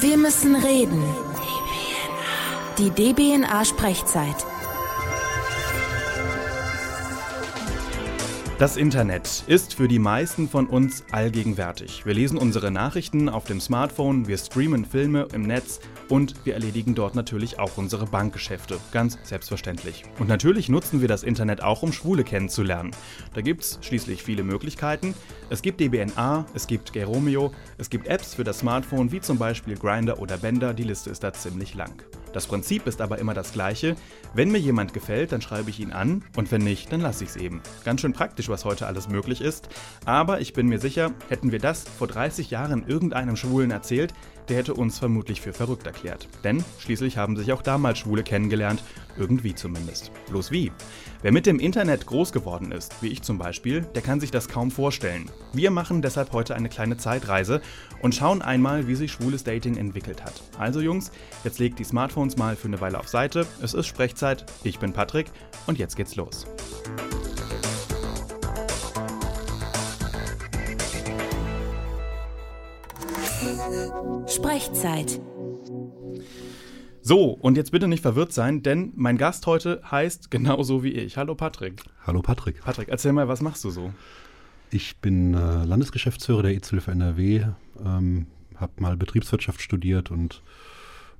Wir müssen reden. Die DBNA-Sprechzeit. Das Internet ist für die meisten von uns allgegenwärtig. Wir lesen unsere Nachrichten auf dem Smartphone, wir streamen Filme im Netz und wir erledigen dort natürlich auch unsere Bankgeschäfte. Ganz selbstverständlich. Und natürlich nutzen wir das Internet auch, um Schwule kennenzulernen. Da gibt es schließlich viele Möglichkeiten. Es gibt DBNA, es gibt Geromeo, es gibt Apps für das Smartphone wie zum Beispiel Grinder oder Bender. Die Liste ist da ziemlich lang. Das Prinzip ist aber immer das gleiche. Wenn mir jemand gefällt, dann schreibe ich ihn an und wenn nicht, dann lasse ich es eben. Ganz schön praktisch, was heute alles möglich ist. Aber ich bin mir sicher, hätten wir das vor 30 Jahren irgendeinem Schwulen erzählt, der hätte uns vermutlich für verrückt erklärt. Denn schließlich haben sich auch damals Schwule kennengelernt, irgendwie zumindest. Bloß wie? Wer mit dem Internet groß geworden ist, wie ich zum Beispiel, der kann sich das kaum vorstellen. Wir machen deshalb heute eine kleine Zeitreise und schauen einmal, wie sich schwules Dating entwickelt hat. Also Jungs, jetzt legt die Smartphones mal für eine Weile auf Seite. Es ist Sprechzeit, ich bin Patrick und jetzt geht's los. Sprechzeit. So, und jetzt bitte nicht verwirrt sein, denn mein Gast heute heißt genauso wie ich. Hallo Patrick. Hallo Patrick. Patrick, erzähl mal, was machst du so? Ich bin äh, Landesgeschäftsführer der EZ-Hilfe NRW, ähm, habe mal Betriebswirtschaft studiert und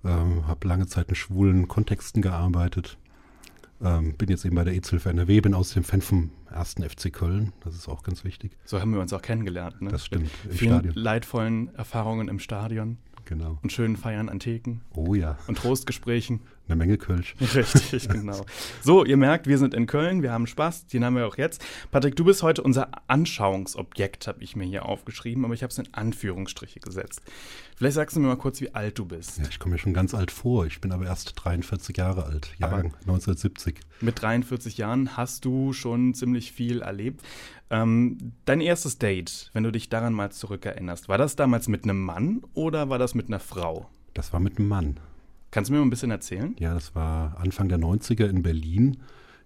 ähm, habe lange Zeit in schwulen Kontexten gearbeitet. Ähm, bin jetzt eben bei der EZ-Hilfe NRW, bin außerdem Fan vom ersten FC Köln. Das ist auch ganz wichtig. So haben wir uns auch kennengelernt. Ne? Das stimmt. Mit vielen Stadion. leidvollen Erfahrungen im Stadion. Genau. Und schönen Feiern an Theken. Oh ja. Und Trostgesprächen. Eine Menge Kölsch. Richtig, genau. So, ihr merkt, wir sind in Köln, wir haben Spaß, den haben wir auch jetzt. Patrick, du bist heute unser Anschauungsobjekt, habe ich mir hier aufgeschrieben, aber ich habe es in Anführungsstriche gesetzt. Vielleicht sagst du mir mal kurz, wie alt du bist. Ja, ich komme mir schon ganz alt vor. Ich bin aber erst 43 Jahre alt, Jahrgang aber 1970. Mit 43 Jahren hast du schon ziemlich viel erlebt. Ähm, dein erstes Date, wenn du dich daran mal zurückerinnerst, war das damals mit einem Mann oder war das mit einer Frau? Das war mit einem Mann. Kannst du mir mal ein bisschen erzählen? Ja, das war Anfang der 90er in Berlin.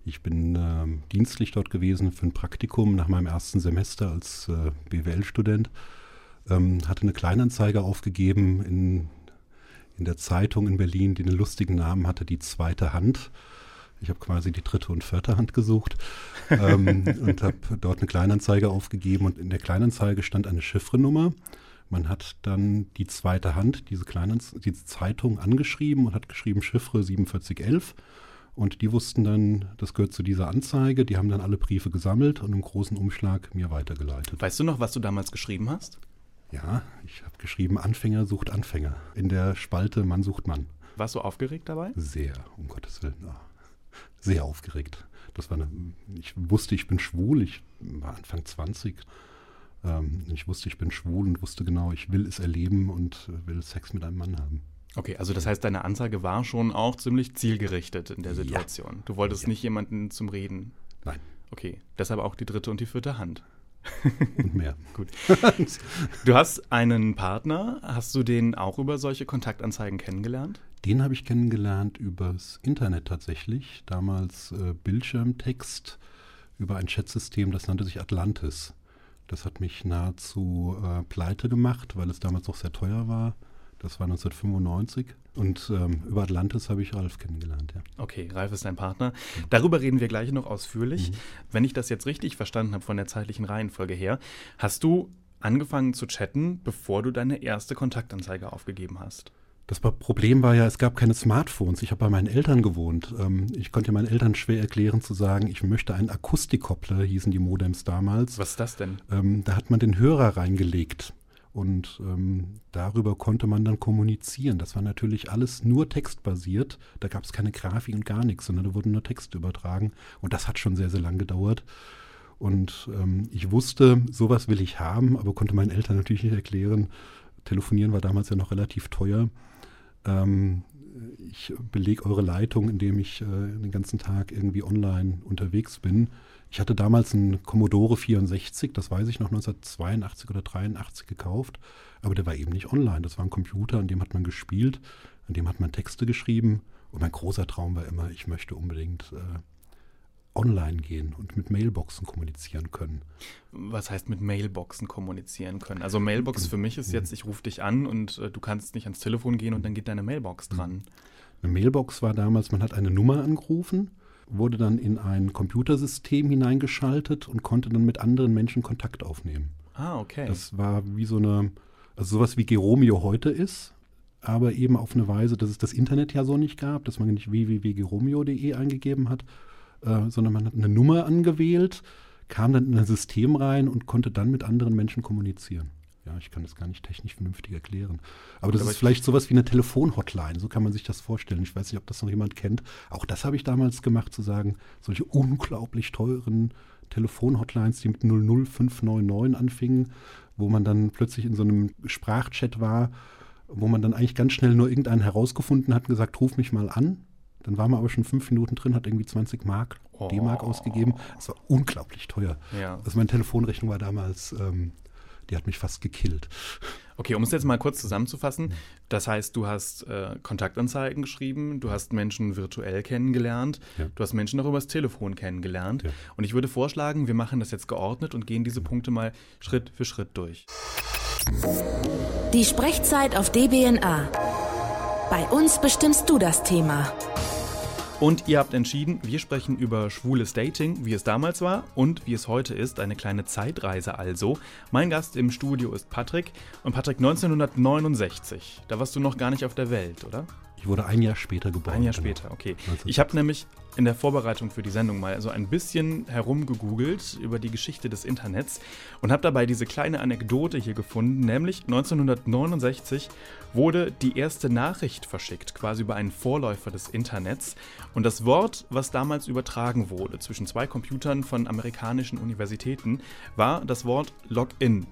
Ich bin äh, dienstlich dort gewesen für ein Praktikum nach meinem ersten Semester als äh, BWL-Student. Ähm, hatte eine Kleinanzeige aufgegeben in, in der Zeitung in Berlin, die einen lustigen Namen hatte, die zweite Hand. Ich habe quasi die dritte und vierte Hand gesucht ähm, und habe dort eine Kleinanzeige aufgegeben und in der Kleinanzeige stand eine Chiffrenummer. Man hat dann die zweite Hand, diese kleinen, diese Zeitung angeschrieben und hat geschrieben Chiffre 4711. Und die wussten dann, das gehört zu dieser Anzeige. Die haben dann alle Briefe gesammelt und im großen Umschlag mir weitergeleitet. Weißt du noch, was du damals geschrieben hast? Ja, ich habe geschrieben, Anfänger sucht Anfänger. In der Spalte Mann sucht Mann. Warst du aufgeregt dabei? Sehr, um Gottes Willen. Ja. Sehr aufgeregt. Das war eine, ich wusste, ich bin schwul. Ich war Anfang 20. Ähm, ich wusste, ich bin schwul und wusste genau, ich will es erleben und will Sex mit einem Mann haben. Okay, also das heißt, deine Ansage war schon auch ziemlich zielgerichtet in der Situation. Ja. Du wolltest ja. nicht jemanden zum Reden. Nein. Okay, deshalb auch die dritte und die vierte Hand. Und mehr. Gut. Du hast einen Partner. Hast du den auch über solche Kontaktanzeigen kennengelernt? Den habe ich kennengelernt übers Internet tatsächlich. Damals äh, Bildschirmtext über ein Chatsystem, das nannte sich Atlantis. Das hat mich nahezu äh, pleite gemacht, weil es damals auch sehr teuer war. Das war 1995. Und ähm, über Atlantis habe ich Ralf kennengelernt, ja. Okay, Ralf ist dein Partner. Darüber reden wir gleich noch ausführlich. Mhm. Wenn ich das jetzt richtig verstanden habe von der zeitlichen Reihenfolge her, hast du angefangen zu chatten, bevor du deine erste Kontaktanzeige aufgegeben hast? Das Problem war ja, es gab keine Smartphones. Ich habe bei meinen Eltern gewohnt. Ähm, ich konnte meinen Eltern schwer erklären zu sagen, ich möchte einen Akustikkoppler, hießen die Modems damals. Was ist das denn? Ähm, da hat man den Hörer reingelegt. Und ähm, darüber konnte man dann kommunizieren. Das war natürlich alles nur textbasiert. Da gab es keine Grafik und gar nichts, sondern da wurden nur Texte übertragen. Und das hat schon sehr, sehr lang gedauert. Und ähm, ich wusste, sowas will ich haben, aber konnte meinen Eltern natürlich nicht erklären. Telefonieren war damals ja noch relativ teuer ähm, ich belege eure Leitung, indem ich äh, den ganzen Tag irgendwie online unterwegs bin. Ich hatte damals einen Commodore 64, das weiß ich noch, 1982 oder 83 gekauft, aber der war eben nicht online. Das war ein Computer, an dem hat man gespielt, an dem hat man Texte geschrieben. Und mein großer Traum war immer, ich möchte unbedingt äh, online gehen und mit Mailboxen kommunizieren können. Was heißt mit Mailboxen kommunizieren können? Also Mailbox für mich ist jetzt, ich rufe dich an und äh, du kannst nicht ans Telefon gehen und dann geht deine Mailbox dran. Eine Mailbox war damals, man hat eine Nummer angerufen, wurde dann in ein Computersystem hineingeschaltet und konnte dann mit anderen Menschen Kontakt aufnehmen. Ah, okay. Das war wie so eine, also sowas wie Geromeo heute ist, aber eben auf eine Weise, dass es das Internet ja so nicht gab, dass man nicht www.geromeo.de eingegeben hat, äh, sondern man hat eine Nummer angewählt, kam dann in ein System rein und konnte dann mit anderen Menschen kommunizieren. Ja, ich kann das gar nicht technisch vernünftig erklären. Aber das Aber ist vielleicht sowas wie eine Telefonhotline, so kann man sich das vorstellen. Ich weiß nicht, ob das noch jemand kennt. Auch das habe ich damals gemacht, zu sagen, solche unglaublich teuren Telefonhotlines, die mit 00599 anfingen, wo man dann plötzlich in so einem Sprachchat war, wo man dann eigentlich ganz schnell nur irgendeinen herausgefunden hat und gesagt, ruf mich mal an. Dann war man aber schon fünf Minuten drin, hat irgendwie 20 Mark, Oh. D-Mark ausgegeben. Das war unglaublich teuer. Ja. Also meine Telefonrechnung war damals, ähm, die hat mich fast gekillt. Okay, um es jetzt mal kurz zusammenzufassen, das heißt, du hast äh, Kontaktanzeigen geschrieben, du hast Menschen virtuell kennengelernt, Ja. du hast Menschen auch übers Telefon kennengelernt. Ja. Und ich würde vorschlagen, wir machen das jetzt geordnet und gehen diese Punkte mal Schritt für Schritt durch. Die Sprechzeit auf DBNA. Bei uns bestimmst du das Thema. Und ihr habt entschieden, wir sprechen über schwules Dating, wie es damals war und wie es heute ist. Eine kleine Zeitreise also. Mein Gast im Studio ist Patrick. Und Patrick, 1969, da warst du noch gar nicht auf der Welt, oder? Ich wurde ein Jahr später geboren. Ein Jahr genau. später, okay. 1960. Ich habe nämlich in der Vorbereitung für die Sendung mal so ein bisschen herumgegoogelt über die Geschichte des Internets und habe dabei diese kleine Anekdote hier gefunden, nämlich 1969 wurde die erste Nachricht verschickt, quasi über einen Vorläufer des Internets. Und das Wort, was damals übertragen wurde zwischen zwei Computern von amerikanischen Universitäten, war das Wort Login.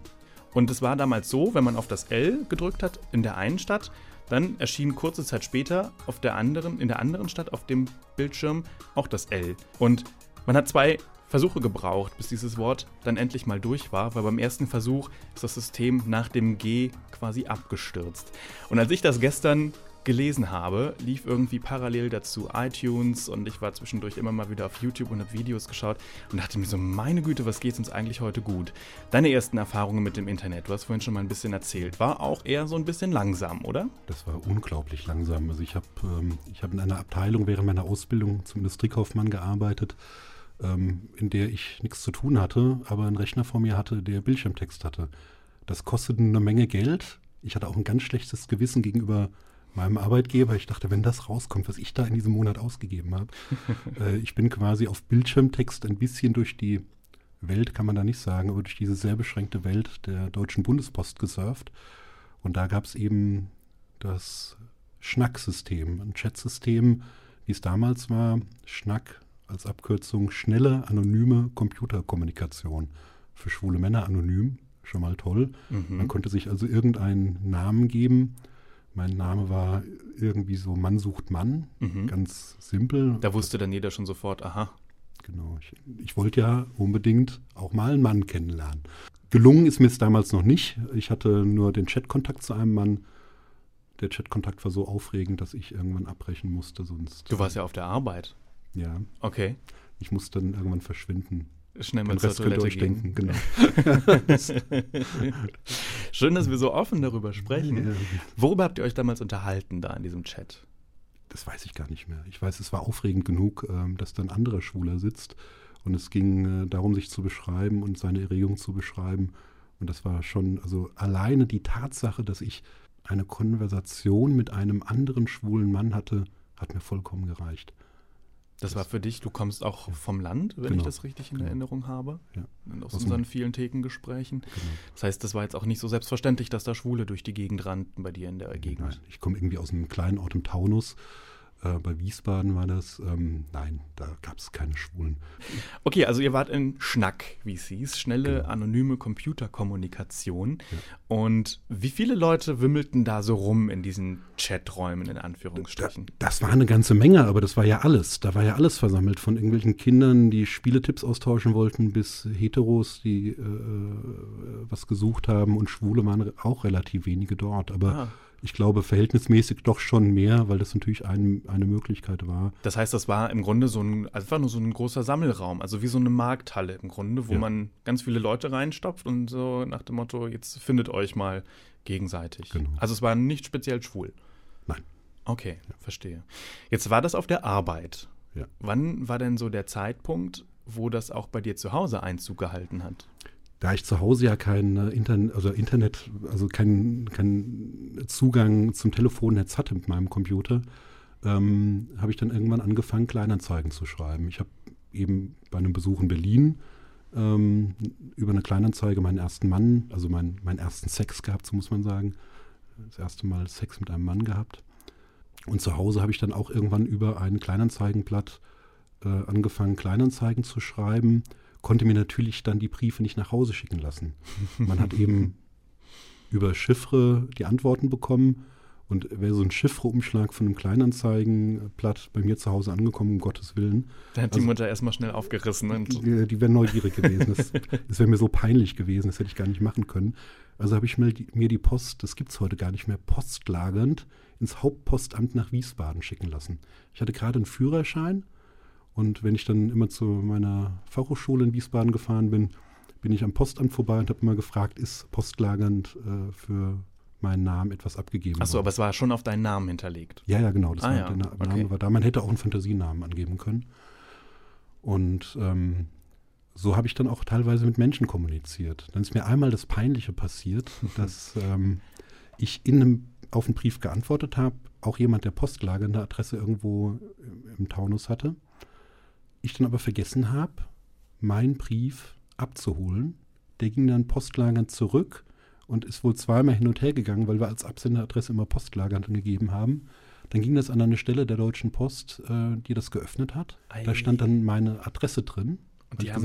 Und es war damals so, wenn man auf das L gedrückt hat in der einen Stadt, dann erschien kurze Zeit später auf der anderen, in der anderen Stadt auf dem Bildschirm auch das L. Und man hat zwei Versuche gebraucht, bis dieses Wort dann endlich mal durch war, weil beim ersten Versuch ist das System nach dem G quasi abgestürzt. Und als ich das gestern gelesen habe, lief irgendwie parallel dazu iTunes und ich war zwischendurch immer mal wieder auf YouTube und habe Videos geschaut und dachte mir so, meine Güte, was geht uns eigentlich heute gut? Deine ersten Erfahrungen mit dem Internet, du hast vorhin schon mal ein bisschen erzählt, war auch eher so ein bisschen langsam, oder? Das war unglaublich langsam. Also ich habe ähm, hab in einer Abteilung während meiner Ausbildung zum Industriekaufmann gearbeitet, ähm, in der ich nichts zu tun hatte, aber einen Rechner vor mir hatte, der Bildschirmtext hatte. Das kostete eine Menge Geld. Ich hatte auch ein ganz schlechtes Gewissen gegenüber meinem Arbeitgeber. Ich dachte, wenn das rauskommt, was ich da in diesem Monat ausgegeben habe. äh, ich bin quasi auf Bildschirmtext ein bisschen durch die Welt, kann man da nicht sagen, aber durch diese sehr beschränkte Welt der Deutschen Bundespost gesurft. Und da gab es eben das Schnack-System, ein Chat-System, wie es damals war. Schnack als Abkürzung schnelle, anonyme Computerkommunikation. Für schwule Männer anonym, schon mal toll. Man konnte sich also irgendeinen Namen geben. Mein Name war irgendwie so Mann sucht Mann, ganz simpel. Da wusste dann jeder schon sofort, aha, Genau. Ich, ich wollte ja unbedingt auch mal einen Mann kennenlernen. Gelungen ist mir es damals noch nicht. Ich hatte nur den Chatkontakt zu einem Mann. Der Chatkontakt war so aufregend, dass ich irgendwann abbrechen musste, sonst. du warst ja auf der Arbeit. Ja, Okay, ich musste dann irgendwann verschwinden. Schnell Den mal zur Rest Toilette euch gehen. denken, genau. Schön, dass wir so offen darüber sprechen. Ja. Worüber habt ihr euch damals unterhalten da in diesem Chat? Das weiß ich gar nicht mehr. Ich weiß, es war aufregend genug, ähm, dass da ein anderer Schwuler sitzt und es ging äh, darum, sich zu beschreiben und seine Erregung zu beschreiben. Und das war schon, also alleine die Tatsache, dass ich eine Konversation mit einem anderen schwulen Mann hatte, hat mir vollkommen gereicht. Das war für dich, du kommst auch vom Land, wenn ich Genau. das richtig in Genau. Erinnerung habe. Ja. Aus Aus unseren vielen Thekengesprächen. Genau. Das heißt, das war jetzt auch nicht so selbstverständlich, dass da Schwule durch die Gegend rannten bei dir in der Nein, Gegend. ich komme irgendwie aus einem kleinen Ort im Taunus. Äh, bei Wiesbaden war das. Ähm, nein, da gab es keine Schwulen. Okay, also ihr wart in Schnack, wie es hieß, schnelle, Genau. anonyme Computerkommunikation. Und wie viele Leute wimmelten da so rum in diesen Chaträumen, in Da, Anführungsstrichen? das war eine ganze Menge, aber das war ja alles. Da war ja alles versammelt. Von irgendwelchen Kindern, die Spieletipps austauschen wollten, bis Heteros, die äh, was gesucht haben. Und Schwule waren auch relativ wenige dort. Aber Ah. Ich glaube, verhältnismäßig doch schon mehr, weil das natürlich ein, eine Möglichkeit war. Das heißt, das war im Grunde so ein, einfach nur so ein großer Sammelraum, also wie so eine Markthalle im Grunde, wo ja. man ganz viele Leute reinstopft und so nach dem Motto, jetzt findet euch mal gegenseitig. Genau. Also es war nicht speziell schwul. Nein. Okay, ja. verstehe. Jetzt war das auf der Arbeit. Ja. Wann war denn so der Zeitpunkt, wo das auch bei dir zu Hause Einzug gehalten hat? Da ich zu Hause ja kein äh, Internet, also Internet, also keinen kein Zugang zum Telefonnetz hatte mit meinem Computer, ähm, habe ich dann irgendwann angefangen, Kleinanzeigen zu schreiben. Ich habe eben bei einem Besuch in Berlin ähm, über eine Kleinanzeige meinen ersten Mann, also mein, meinen ersten Sex gehabt, so muss man sagen. Das erste Mal Sex mit einem Mann gehabt. Und zu Hause habe ich dann auch irgendwann über ein Kleinanzeigenblatt äh, angefangen, Kleinanzeigen zu schreiben konnte mir natürlich dann die Briefe nicht nach Hause schicken lassen. Man hat eben über Chiffre die Antworten bekommen und wäre so ein Chiffre-Umschlag von einem Kleinanzeigenblatt bei mir zu Hause angekommen, um Gottes Willen. Da hat also, die Mutter erstmal schnell aufgerissen. Und die, die wäre neugierig gewesen. Das, das wäre mir so peinlich gewesen, das hätte ich gar nicht machen können. Also habe ich mir die, mir die Post, das gibt es heute gar nicht mehr, postlagernd ins Hauptpostamt nach Wiesbaden schicken lassen. Ich hatte gerade einen Führerschein und wenn ich dann immer zu meiner Fachhochschule in Wiesbaden gefahren bin, bin ich am Postamt vorbei und habe immer gefragt, ist postlagernd äh, für meinen Namen etwas abgegeben Achso, aber es war schon auf deinen Namen hinterlegt. Ja, ja, genau. Das ah, war, ja. Der Na okay. Name war da. Man hätte auch einen Fantasienamen angeben können. Und ähm, so habe ich dann auch teilweise mit Menschen kommuniziert. Dann ist mir einmal das Peinliche passiert, dass ähm, ich in einem, auf einen Brief geantwortet habe, auch jemand, der postlagernde Adresse irgendwo im Taunus hatte ich dann aber vergessen habe, meinen Brief abzuholen. Der ging dann postlagernd zurück und ist wohl zweimal hin und her gegangen, weil wir als Absenderadresse immer postlagernd angegeben haben. Dann ging das an eine Stelle der Deutschen Post, äh, die das geöffnet hat. Ei. Da stand dann meine Adresse drin. Und die, hab,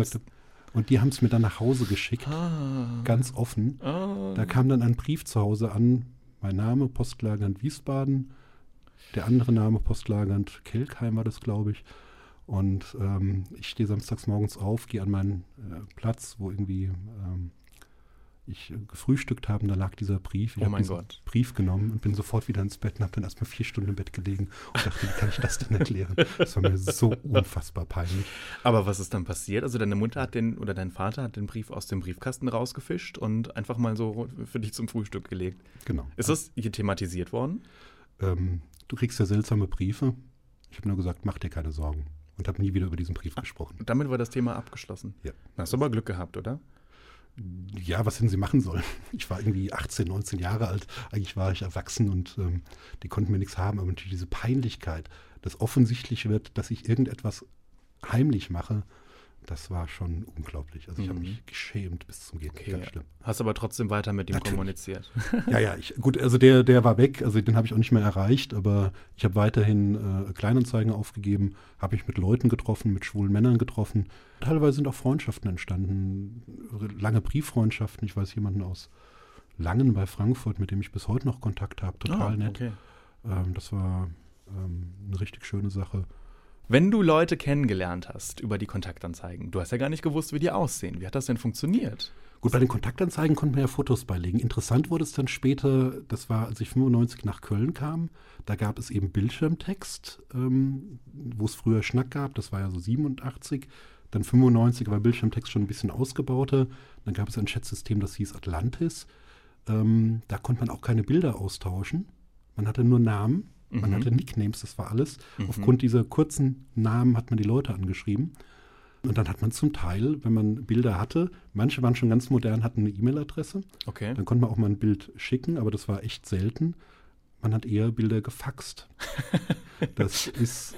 und die haben es mir dann nach Hause geschickt, ah. ganz offen. Ah. Da kam dann ein Brief zu Hause an, mein Name, postlagernd Wiesbaden, der andere Name, postlagernd Kelkheim war das, glaube ich. Und ähm, ich stehe samstags morgens auf, gehe an meinen äh, Platz, wo irgendwie ähm, ich gefrühstückt habe, und da lag dieser Brief. Ich oh mein Gott. Brief genommen und bin sofort wieder ins Bett und habe dann erstmal vier Stunden im Bett gelegen und dachte, wie kann ich das denn erklären? Das war mir so unfassbar peinlich. Aber was ist dann passiert? Also deine Mutter hat den oder dein Vater hat den Brief aus dem Briefkasten rausgefischt und einfach mal so für dich zum Frühstück gelegt. Genau. Ist das hier thematisiert worden? Ähm, du kriegst ja seltsame Briefe. Ich habe nur gesagt, mach dir keine Sorgen und habe nie wieder über diesen Brief gesprochen. Und damit war das Thema abgeschlossen. Ja. Hast du aber Glück gehabt, oder? Ja, was hätten sie machen sollen? Ich war irgendwie 18, 19 Jahre alt. Eigentlich war ich erwachsen und ähm, die konnten mir nichts haben. Aber natürlich diese Peinlichkeit, dass offensichtlich wird, dass ich irgendetwas heimlich mache, das war schon unglaublich. Also ich mhm. habe mich geschämt bis zum Gehen. Okay, Ganz schlimm. Hast aber trotzdem weiter mit ihm Natürlich. kommuniziert. Ja, ja, ich, gut, also der, der war weg, also den habe ich auch nicht mehr erreicht, aber ich habe weiterhin äh, Kleinanzeigen aufgegeben, habe mich mit Leuten getroffen, mit schwulen Männern getroffen. Teilweise sind auch Freundschaften entstanden, lange Brieffreundschaften. Ich weiß jemanden aus Langen bei Frankfurt, mit dem ich bis heute noch Kontakt habe, total oh, nett. Okay. Ähm, das war ähm, eine richtig schöne Sache. Wenn du Leute kennengelernt hast über die Kontaktanzeigen, du hast ja gar nicht gewusst, wie die aussehen. Wie hat das denn funktioniert? Gut, bei den Kontaktanzeigen konnten wir ja Fotos beilegen. Interessant wurde es dann später, das war, als ich 95 nach Köln kam, da gab es eben Bildschirmtext, ähm, wo es früher Schnack gab, das war ja so 87. Dann 95 war Bildschirmtext schon ein bisschen ausgebauter. Dann gab es ein Chatsystem, das hieß Atlantis. Ähm, da konnte man auch keine Bilder austauschen. Man hatte nur Namen man mhm. hatte Nicknames, das war alles. Mhm. Aufgrund dieser kurzen Namen hat man die Leute angeschrieben. Und dann hat man zum Teil, wenn man Bilder hatte, manche waren schon ganz modern, hatten eine E-Mail-Adresse. Okay. Dann konnte man auch mal ein Bild schicken, aber das war echt selten. Man hat eher Bilder gefaxt. das ist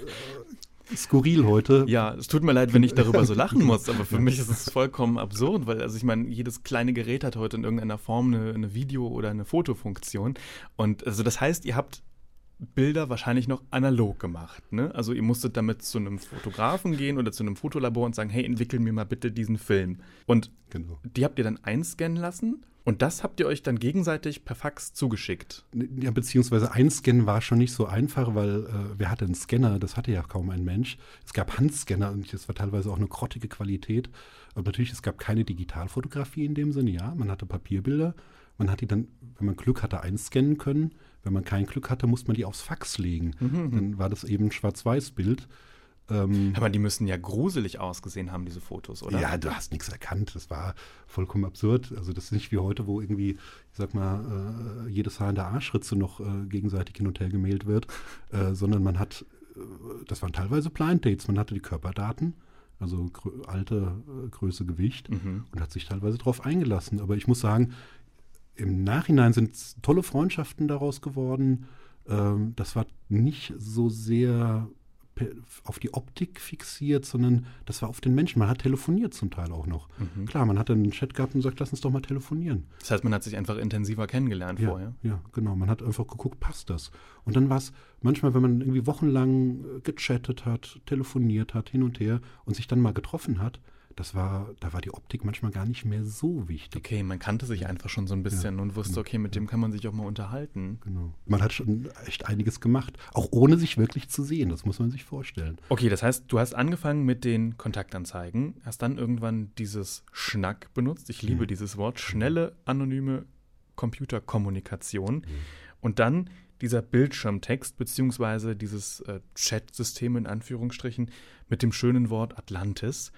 äh, skurril heute. Ja, es tut mir leid, wenn ich darüber so lachen muss, aber für mich ist es vollkommen absurd, weil, also ich meine, jedes kleine Gerät hat heute in irgendeiner Form eine, eine Video- oder eine Fotofunktion. Und also das heißt, ihr habt Bilder wahrscheinlich noch analog gemacht. Ne? Also ihr musstet damit zu einem Fotografen gehen oder zu einem Fotolabor und sagen, hey, entwickel mir mal bitte diesen Film. Und genau. die habt ihr dann einscannen lassen und das habt ihr euch dann gegenseitig per Fax zugeschickt. Ja, beziehungsweise einscannen war schon nicht so einfach, weil äh, wer hatte einen Scanner? Das hatte ja kaum ein Mensch. Es gab Handscanner und das war teilweise auch eine grottige Qualität. Aber natürlich, es gab keine Digitalfotografie in dem Sinne, ja. Man hatte Papierbilder Man hat die dann, wenn man Glück hatte, einscannen können. Wenn man kein Glück hatte, musste man die aufs Fax legen. Mhm. Dann war das eben ein Schwarz-Weiß-Bild. Ähm, Aber die müssen ja gruselig ausgesehen haben, diese Fotos, oder? Ja, du hast nichts erkannt. Das war vollkommen absurd. Also das ist nicht wie heute, wo irgendwie, ich sag mal, äh, jedes Haar in der Arschritze noch äh, gegenseitig hin und her gemailt wird, äh, sondern man hat, äh, das waren teilweise Blind Dates. Man hatte die Körperdaten, also Alter, äh, Größe, Gewicht Mhm. und hat sich teilweise darauf eingelassen. Aber ich muss sagen, im Nachhinein sind tolle Freundschaften daraus geworden. Ähm, das war nicht so sehr auf die Optik fixiert, sondern das war auf den Menschen. Man hat telefoniert zum Teil auch noch. Mhm. Klar, man hat dann einen Chat gehabt und sagt, lass uns doch mal telefonieren. Das heißt, man hat sich einfach intensiver kennengelernt Ja, vorher. ja, genau. Man hat einfach geguckt, passt das? Und dann war es manchmal, wenn man irgendwie wochenlang äh, gechattet hat, telefoniert hat, hin und her und sich dann mal getroffen hat, das war, da war die Optik manchmal gar nicht mehr so wichtig. Okay, man kannte sich einfach schon so ein bisschen und wusste, okay, mit dem kann man sich auch mal unterhalten. Genau. Man hat schon echt einiges gemacht, auch ohne sich wirklich zu sehen. Das muss man sich vorstellen. Okay, das heißt, du hast angefangen mit den Kontaktanzeigen, hast dann irgendwann dieses Schnack benutzt. Ich liebe Mhm. dieses Wort, schnelle, anonyme Computerkommunikation. Und dann dieser Bildschirmtext beziehungsweise dieses äh, Chat-System in Anführungsstrichen mit dem schönen Wort Atlantis.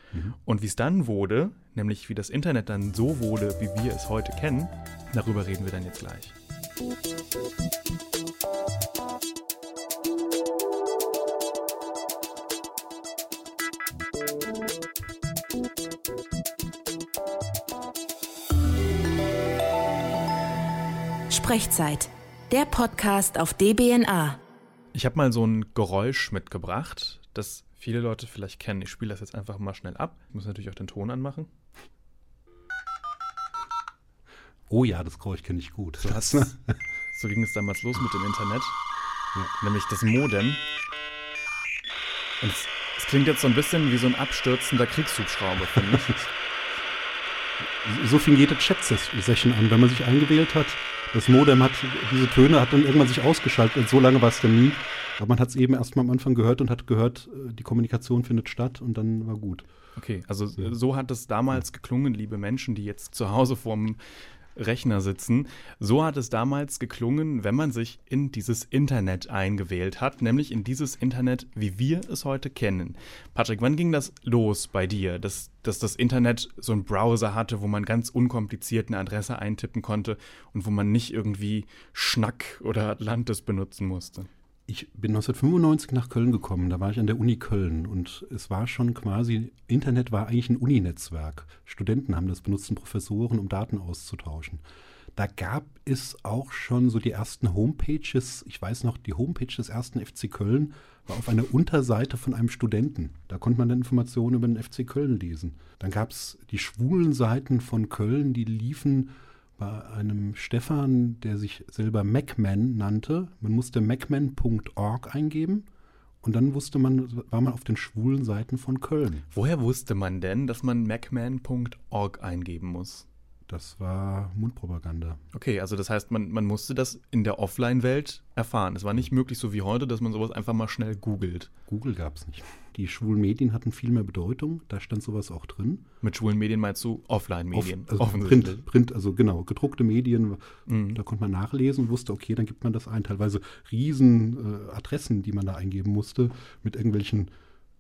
Und wie es dann wurde, nämlich wie das Internet dann so wurde, wie wir es heute kennen, darüber reden wir dann jetzt gleich. Sprechzeit. Der Podcast auf DBNA. Ich habe mal so ein Geräusch mitgebracht, das viele Leute vielleicht kennen. Ich spiele das jetzt einfach mal schnell ab. Ich muss natürlich auch den Ton anmachen. Oh ja, das Geräusch kenne ich gut. So, hast, so ging es damals los mit dem Internet. Nämlich das Modem. Und es, es klingt jetzt so ein bisschen wie so ein abstürzender Kriegshubschrauber, finde ich. so fing jede Chat-Session an, wenn man sich eingewählt hat. Das Modem hat diese Töne, hat dann irgendwann sich ausgeschaltet. Und so lange war es dann nie. Aber man hat es eben erst mal am Anfang gehört und hat gehört, äh, die Kommunikation findet statt und dann war gut. Okay, also so hat es damals geklungen, liebe Menschen, die jetzt zu Hause vorm Rechner sitzen. So hat es damals geklungen, wenn man sich in dieses Internet eingewählt hat, nämlich in dieses Internet, wie wir es heute kennen. Patrick, wann ging das los bei dir, dass, dass das Internet so einen Browser hatte, wo man ganz unkompliziert eine Adresse eintippen konnte und wo man nicht irgendwie Schnack oder Atlantis benutzen musste? Ich bin 1995 nach Köln gekommen, da war ich an der Uni Köln und es war schon quasi, Internet war eigentlich ein Uninetzwerk. Studenten haben das benutzt, Professoren, um Daten auszutauschen. Da gab es auch schon so die ersten Homepages, ich weiß noch, die Homepage des ersten FC Köln war auf einer Unterseite von einem Studenten. Da konnte man dann Informationen über den FC Köln lesen. Dann gab es die schwulen Seiten von Köln, die liefen bei einem Stefan, der sich selber MacMan nannte. Man musste macman.org eingeben und dann wusste man, war man auf den schwulen Seiten von Köln. Woher wusste man denn, dass man macman.org eingeben muss? Das war Mundpropaganda. Okay, also das heißt, man, man musste das in der Offline-Welt erfahren. Es war nicht möglich, so wie heute, dass man sowas einfach mal schnell googelt. Google gab es nicht. Die schwulen Medien hatten viel mehr Bedeutung. Da stand sowas auch drin. Mit schwulen Medien meinst du Offline-Medien? Off- also offensichtlich. Print, Print, also genau, gedruckte Medien. Mhm. Da konnte man nachlesen und wusste, okay, dann gibt man das ein. Teilweise riesen äh, Adressen, die man da eingeben musste, mit irgendwelchen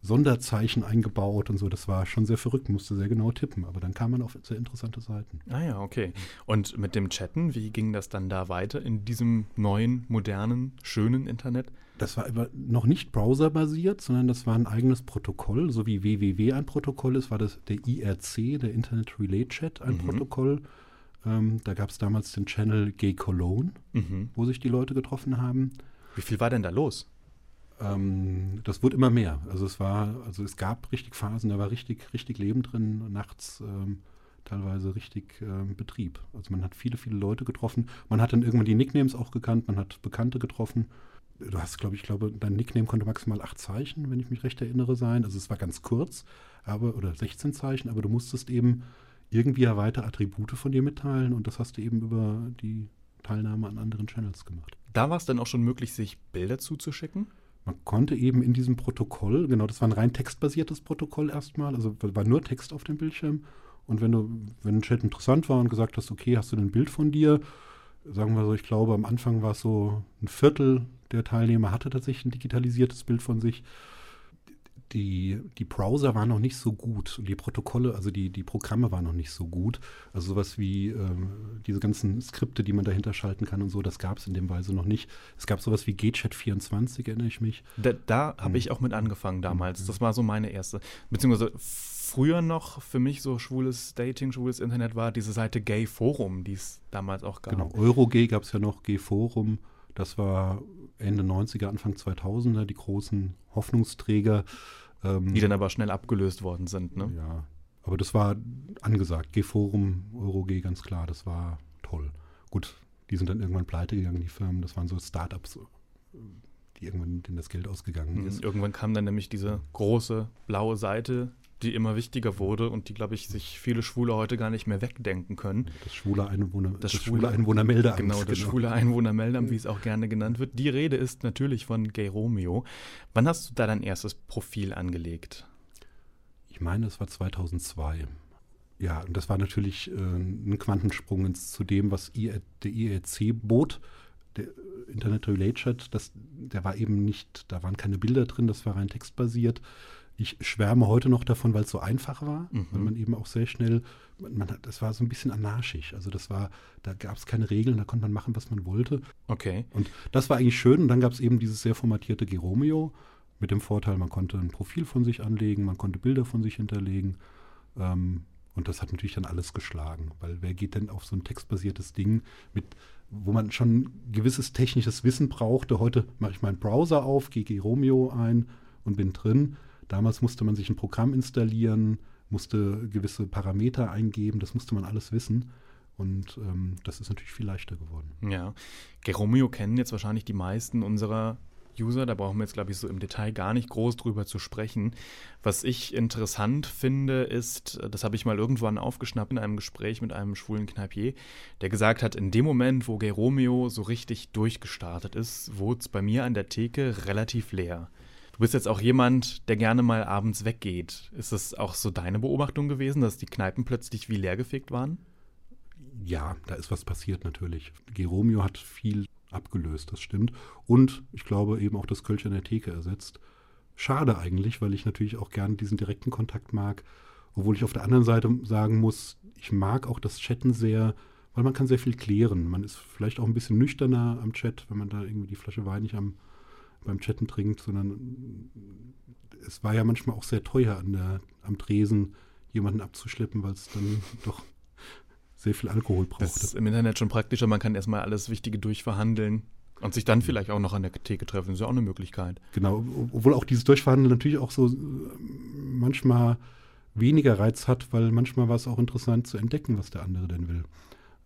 Sonderzeichen eingebaut und so. Das war schon sehr verrückt, musste sehr genau tippen. Aber dann kam man auf sehr interessante Seiten. Ah ja, okay. Und mit dem Chatten, wie ging das dann da weiter in diesem neuen, modernen, schönen Internet? Das war aber noch nicht browserbasiert, sondern das war ein eigenes Protokoll. So wie www ein Protokoll ist, war das der IRC, der Internet Relay Chat, ein Mhm. Protokoll. Ähm, da gab es damals den Channel Gay Cologne, Mhm. wo sich die Leute getroffen haben. Wie viel war denn da los? Ähm, das wurde immer mehr. Also es war, also es gab richtig Phasen, da war richtig, richtig Leben drin, nachts ähm, teilweise richtig ähm, Betrieb. Also man hat viele, viele Leute getroffen. Man hat dann irgendwann die Nicknames auch gekannt, man hat Bekannte getroffen. Du hast, glaube ich, glaube, dein Nickname konnte maximal acht Zeichen, wenn ich mich recht erinnere, sein. Also es war ganz kurz, aber, oder 16 Zeichen, aber du musstest eben irgendwie ja weiter Attribute von dir mitteilen und das hast du eben über die Teilnahme an anderen Channels gemacht. Da war es dann auch schon möglich, sich Bilder zuzuschicken? Man konnte eben in diesem Protokoll, genau, das war ein rein textbasiertes Protokoll erstmal, also war nur Text auf dem Bildschirm Und wenn du, wenn ein Chat interessant war und gesagt hast, okay, hast du ein Bild von dir, sagen wir so, ich glaube, am Anfang war es so ein Viertel der Teilnehmer hatte tatsächlich ein digitalisiertes Bild von sich. Die, die Browser waren noch nicht so gut und die Protokolle, also die, die Programme waren noch nicht so gut. Also sowas wie ähm, diese ganzen Skripte, die man dahinter schalten kann und so, das gab es in dem Weise noch nicht. Es gab sowas wie GChat24, erinnere ich mich. Da, da habe hm. ich auch mit angefangen damals. Hm. Das war so meine erste. Beziehungsweise früher noch für mich so schwules Dating, schwules Internet war diese Seite Gay Forum, die es damals auch gab. Genau, Eurogay gab es ja noch, Gay Forum. Das war Ende 90er, Anfang 2000er, die großen Hoffnungsträger. Ähm, die dann aber schnell abgelöst worden sind, ne? Ja, aber das war angesagt. G-Forum, EuroG, ganz klar, das war toll. Gut, die sind dann irgendwann pleite gegangen, die Firmen. Das waren so Startups, die irgendwann denen das Geld ausgegangen mhm, ist. Irgendwann kam dann nämlich diese große blaue Seite, die immer wichtiger wurde und die, glaube ich, sich viele Schwule heute gar nicht mehr wegdenken können. Das schwule Einwohner, das, das schwule Einwohnermeldeamt. Genau, das genau. schwule Einwohnermeldeamt, wie es auch gerne genannt wird. Die Rede ist natürlich von Gay Romeo. Wann hast du da dein erstes Profil angelegt? Ich meine, es war 2002. Ja, und das war natürlich äh, ein Quantensprung ins, zu dem, was I, der IRC bot. Der Internet Relay Chat, das, der war eben nicht, da waren keine Bilder drin, das war rein textbasiert. Ich schwärme heute noch davon, weil es so einfach war, mhm. weil man eben auch sehr schnell, man hat, das war so ein bisschen anarchisch. Also das war, da gab es keine Regeln, da konnte man machen, was man wollte. Okay. Und das war eigentlich schön. Und dann gab es eben dieses sehr formatierte Geromeo mit dem Vorteil, man konnte ein Profil von sich anlegen, man konnte Bilder von sich hinterlegen. Ähm, und das hat natürlich dann alles geschlagen, weil wer geht denn auf so ein textbasiertes Ding mit, wo man schon gewisses technisches Wissen brauchte. Heute mache ich meinen Browser auf, gehe Geromeo ein und bin drin. Damals musste man sich ein Programm installieren, musste gewisse Parameter eingeben, das musste man alles wissen. Und ähm, das ist natürlich viel leichter geworden. Ja. Geromeo kennen jetzt wahrscheinlich die meisten unserer User. Da brauchen wir jetzt, glaube ich, so im Detail gar nicht groß drüber zu sprechen. Was ich interessant finde, ist, das habe ich mal irgendwann aufgeschnappt in einem Gespräch mit einem schwulen Kneipier, der gesagt hat, in dem Moment, wo Geromeo so richtig durchgestartet ist, wurde es bei mir an der Theke relativ leer. Du bist jetzt auch jemand, der gerne mal abends weggeht. Ist das auch so deine Beobachtung gewesen, dass die Kneipen plötzlich wie leergefegt waren? Ja, da ist was passiert natürlich. Geromeo hat viel abgelöst, das stimmt. Und ich glaube eben auch das Kölsch an der Theke ersetzt. Schade eigentlich, weil ich natürlich auch gerne diesen direkten Kontakt mag. Obwohl ich auf der anderen Seite sagen muss, ich mag auch das Chatten sehr, weil man kann sehr viel klären. Man ist vielleicht auch ein bisschen nüchterner am Chat, wenn man da irgendwie die Flasche Wein nicht am beim Chatten trinkt, sondern es war ja manchmal auch sehr teuer an der, am Tresen jemanden abzuschleppen, weil es dann doch sehr viel Alkohol braucht. Das ist im Internet schon praktischer, man kann erstmal alles Wichtige durchverhandeln und sich dann vielleicht auch noch an der Theke treffen, das ist ja auch eine Möglichkeit. Genau, obwohl auch dieses Durchverhandeln natürlich auch so äh, manchmal weniger Reiz hat, weil manchmal war es auch interessant zu entdecken, was der andere denn will.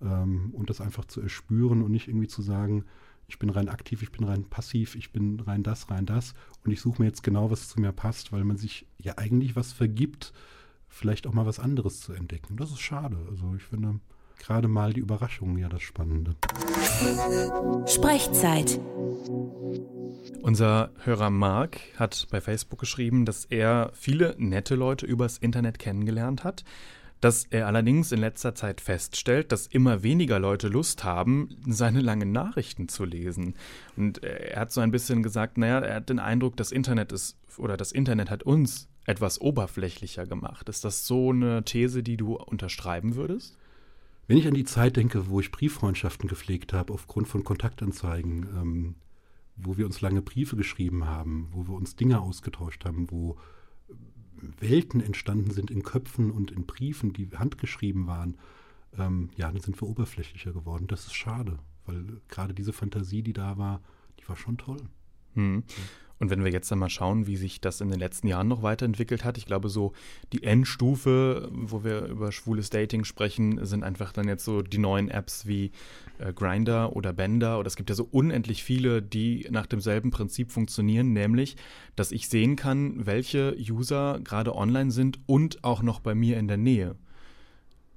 Ähm, und das einfach zu erspüren und nicht irgendwie zu sagen, ich bin rein aktiv, ich bin rein passiv, ich bin rein das, rein das und ich suche mir jetzt genau, was zu mir passt, weil man sich ja eigentlich was vergibt, vielleicht auch mal was anderes zu entdecken. Das ist schade. Also ich finde gerade mal die Überraschung ja das Spannende. Sprechzeit. Unser Hörer Mark hat bei Facebook geschrieben, dass er viele nette Leute übers Internet kennengelernt hat dass er allerdings in letzter Zeit feststellt, dass immer weniger Leute Lust haben, seine langen Nachrichten zu lesen. Und er hat so ein bisschen gesagt, naja, er hat den Eindruck, das Internet ist oder das Internet hat uns etwas oberflächlicher gemacht. Ist das so eine These, die du unterschreiben würdest? Wenn ich an die Zeit denke, wo ich Brieffreundschaften gepflegt habe aufgrund von Kontaktanzeigen, ähm, wo wir uns lange Briefe geschrieben haben, wo wir uns Dinge ausgetauscht haben, wo Welten entstanden sind in Köpfen und in Briefen, die handgeschrieben waren, ähm, ja, dann sind wir oberflächlicher geworden. Das ist schade, weil gerade diese Fantasie, die da war, die war schon toll. Hm. Und wenn wir jetzt dann mal schauen, wie sich das in den letzten Jahren noch weiterentwickelt hat, ich glaube, so die Endstufe, wo wir über schwules Dating sprechen, sind einfach dann jetzt so die neuen Apps wie äh, Grinder oder Bender. Oder es gibt ja so unendlich viele, die nach demselben Prinzip funktionieren, nämlich, dass ich sehen kann, welche User gerade online sind und auch noch bei mir in der Nähe.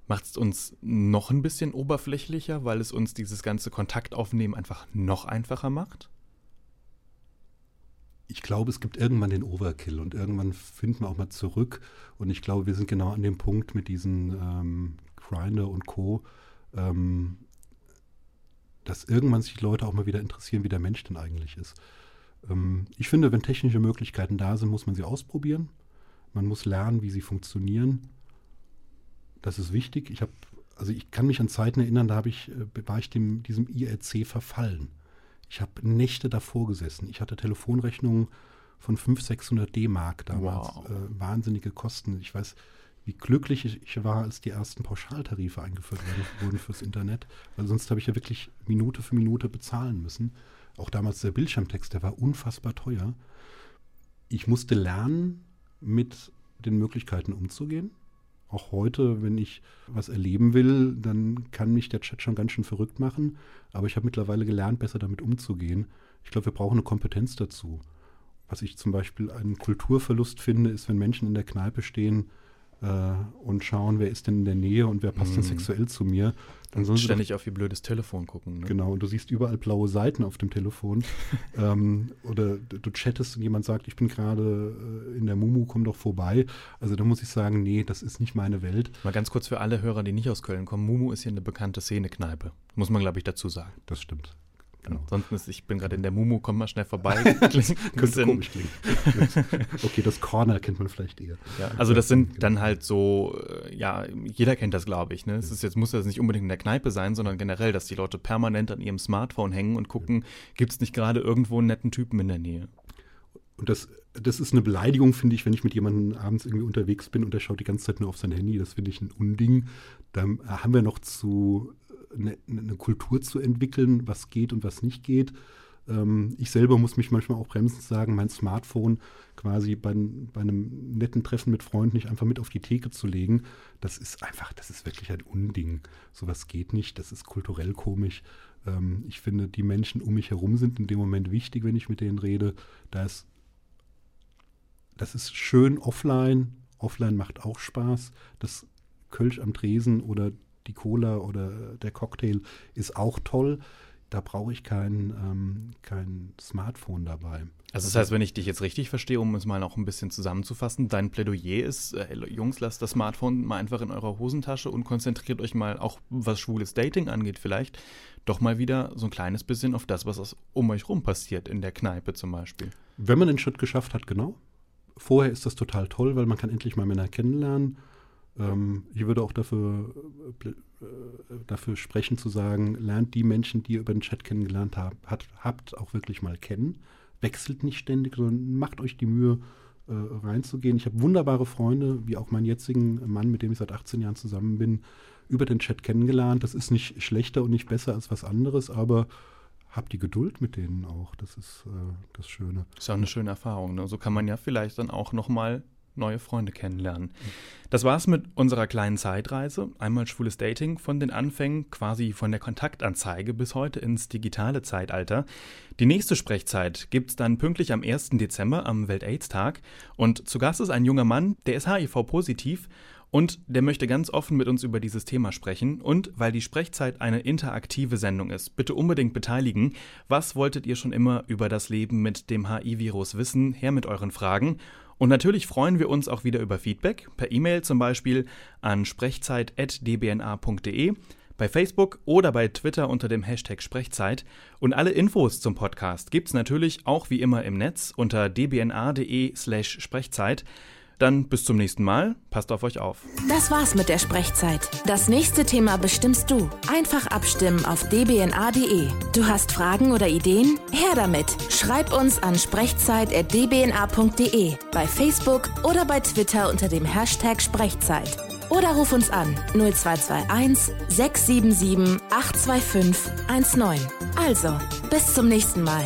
Macht es uns noch ein bisschen oberflächlicher, weil es uns dieses ganze Kontaktaufnehmen einfach noch einfacher macht? Ich glaube, es gibt irgendwann den Overkill und irgendwann finden wir auch mal zurück. Und ich glaube, wir sind genau an dem Punkt mit diesen ähm, Grinder und Co., ähm, dass irgendwann sich die Leute auch mal wieder interessieren, wie der Mensch denn eigentlich ist. Ähm, ich finde, wenn technische Möglichkeiten da sind, muss man sie ausprobieren. Man muss lernen, wie sie funktionieren. Das ist wichtig. Ich habe, also ich kann mich an Zeiten erinnern, da ich, äh, war ich dem, diesem IRC verfallen. Ich habe Nächte davor gesessen. Ich hatte Telefonrechnungen von 500, 600 D-Mark damals. Wow. Äh, wahnsinnige Kosten. Ich weiß, wie glücklich ich war, als die ersten Pauschaltarife eingeführt wurden fürs Internet. Weil sonst habe ich ja wirklich Minute für Minute bezahlen müssen. Auch damals der Bildschirmtext, der war unfassbar teuer. Ich musste lernen, mit den Möglichkeiten umzugehen. Auch heute, wenn ich was erleben will, dann kann mich der Chat schon ganz schön verrückt machen. Aber ich habe mittlerweile gelernt, besser damit umzugehen. Ich glaube, wir brauchen eine Kompetenz dazu. Was ich zum Beispiel einen Kulturverlust finde, ist, wenn Menschen in der Kneipe stehen äh, und schauen, wer ist denn in der Nähe und wer passt mm. denn mhm. sexuell zu mir. Dann sollen ständig doch, auf ihr blödes Telefon gucken. Ne? Genau, und du siehst überall blaue Seiten auf dem Telefon. ähm, oder du chattest und jemand sagt, ich bin gerade äh, in der Mumu, komm doch vorbei. Also da muss ich sagen, nee, das ist nicht meine Welt. Mal ganz kurz für alle Hörer, die nicht aus Köln kommen. Mumu ist hier eine bekannte Szenekneipe. Muss man, glaube ich, dazu sagen. Das stimmt. Genau. Ansonsten ist, ich bin gerade in der Mumu, komm mal schnell vorbei. Klingt Könnte komisch klingen. okay, das Corner kennt man vielleicht eher. Ja, also das sind genau. dann halt so, äh, ja, jeder kennt das, glaube ich. Ne? Es ist jetzt, muss das nicht unbedingt in der Kneipe sein, sondern generell, dass die Leute permanent an ihrem Smartphone hängen und gucken, gibt es nicht gerade irgendwo einen netten Typen in der Nähe. Und das, das ist eine Beleidigung, finde ich, wenn ich mit jemandem abends irgendwie unterwegs bin und der schaut die ganze Zeit nur auf sein Handy. Das finde ich ein Unding. Da haben wir noch zu eine, eine, Kultur zu entwickeln, was geht und was nicht geht. Ähm, ich selber muss mich manchmal auch bremsen sagen, mein Smartphone quasi bei, bei, einem netten Treffen mit Freunden nicht einfach mit auf die Theke zu legen. Das ist einfach, das ist wirklich ein Unding. Sowas geht nicht, das ist kulturell komisch. Ähm, ich finde, die Menschen um mich herum sind in dem Moment wichtig, wenn ich mit denen rede. Da ist, das ist schön offline. Offline macht auch Spaß. Das Kölsch am Tresen oder die Cola oder der Cocktail ist auch toll. Da brauche ich kein, ähm, kein Smartphone dabei. Also das heißt, wenn ich dich jetzt richtig verstehe, um es mal noch ein bisschen zusammenzufassen, dein Plädoyer ist, äh, Jungs, lasst das Smartphone mal einfach in eurer Hosentasche und konzentriert euch mal, auch was schwules Dating angeht vielleicht, doch mal wieder so ein kleines bisschen auf das, was um euch rum passiert, in der Kneipe zum Beispiel. Wenn man den Schritt geschafft hat, genau. Vorher ist das total toll, weil man kann endlich mal Männer kennenlernen. Ähm, ich würde auch dafür, äh, dafür sprechen zu sagen, lernt die Menschen, die ihr über den Chat kennengelernt habt, hat, habt auch wirklich mal kennen. Wechselt nicht ständig, sondern macht euch die Mühe, äh, reinzugehen. Ich habe wunderbare Freunde, wie auch meinen jetzigen Mann, mit dem ich seit 18 Jahren zusammen bin, über den Chat kennengelernt. Das ist nicht schlechter und nicht besser als was anderes, aber habt die Geduld mit denen auch. Das ist äh, das Schöne. Ist auch eine schöne Erfahrung. Ne? So kann man ja vielleicht dann auch noch mal neue Freunde kennenlernen. Das war's mit unserer kleinen Zeitreise. Einmal schwules Dating von den Anfängen, quasi von der Kontaktanzeige bis heute ins digitale Zeitalter. Die nächste Sprechzeit gibt's dann pünktlich am 1. Dezember am Welt-AIDS-Tag. Und zu Gast ist ein junger Mann, der ist HIV-positiv und der möchte ganz offen mit uns über dieses Thema sprechen. Und weil die Sprechzeit eine interaktive Sendung ist, bitte unbedingt beteiligen. Was wolltet ihr schon immer über das Leben mit dem HIV-Virus wissen? Her mit euren Fragen. Und natürlich freuen wir uns auch wieder über Feedback, per E-Mail zum Beispiel an sprechzeit.dbna.de, bei Facebook oder bei Twitter unter dem Hashtag Sprechzeit. Und alle Infos zum Podcast gibt es natürlich auch wie immer im Netz unter dbna.de slash Sprechzeit. Dann bis zum nächsten Mal. Passt auf euch auf. Das war's mit der Sprechzeit. Das nächste Thema bestimmst du. Einfach abstimmen auf dbna.de. Du hast Fragen oder Ideen? Her damit. Schreib uns an sprechzeit.dbna.de, bei Facebook oder bei Twitter unter dem Hashtag Sprechzeit. Oder ruf uns an 0221 677 825 19. Also, bis zum nächsten Mal.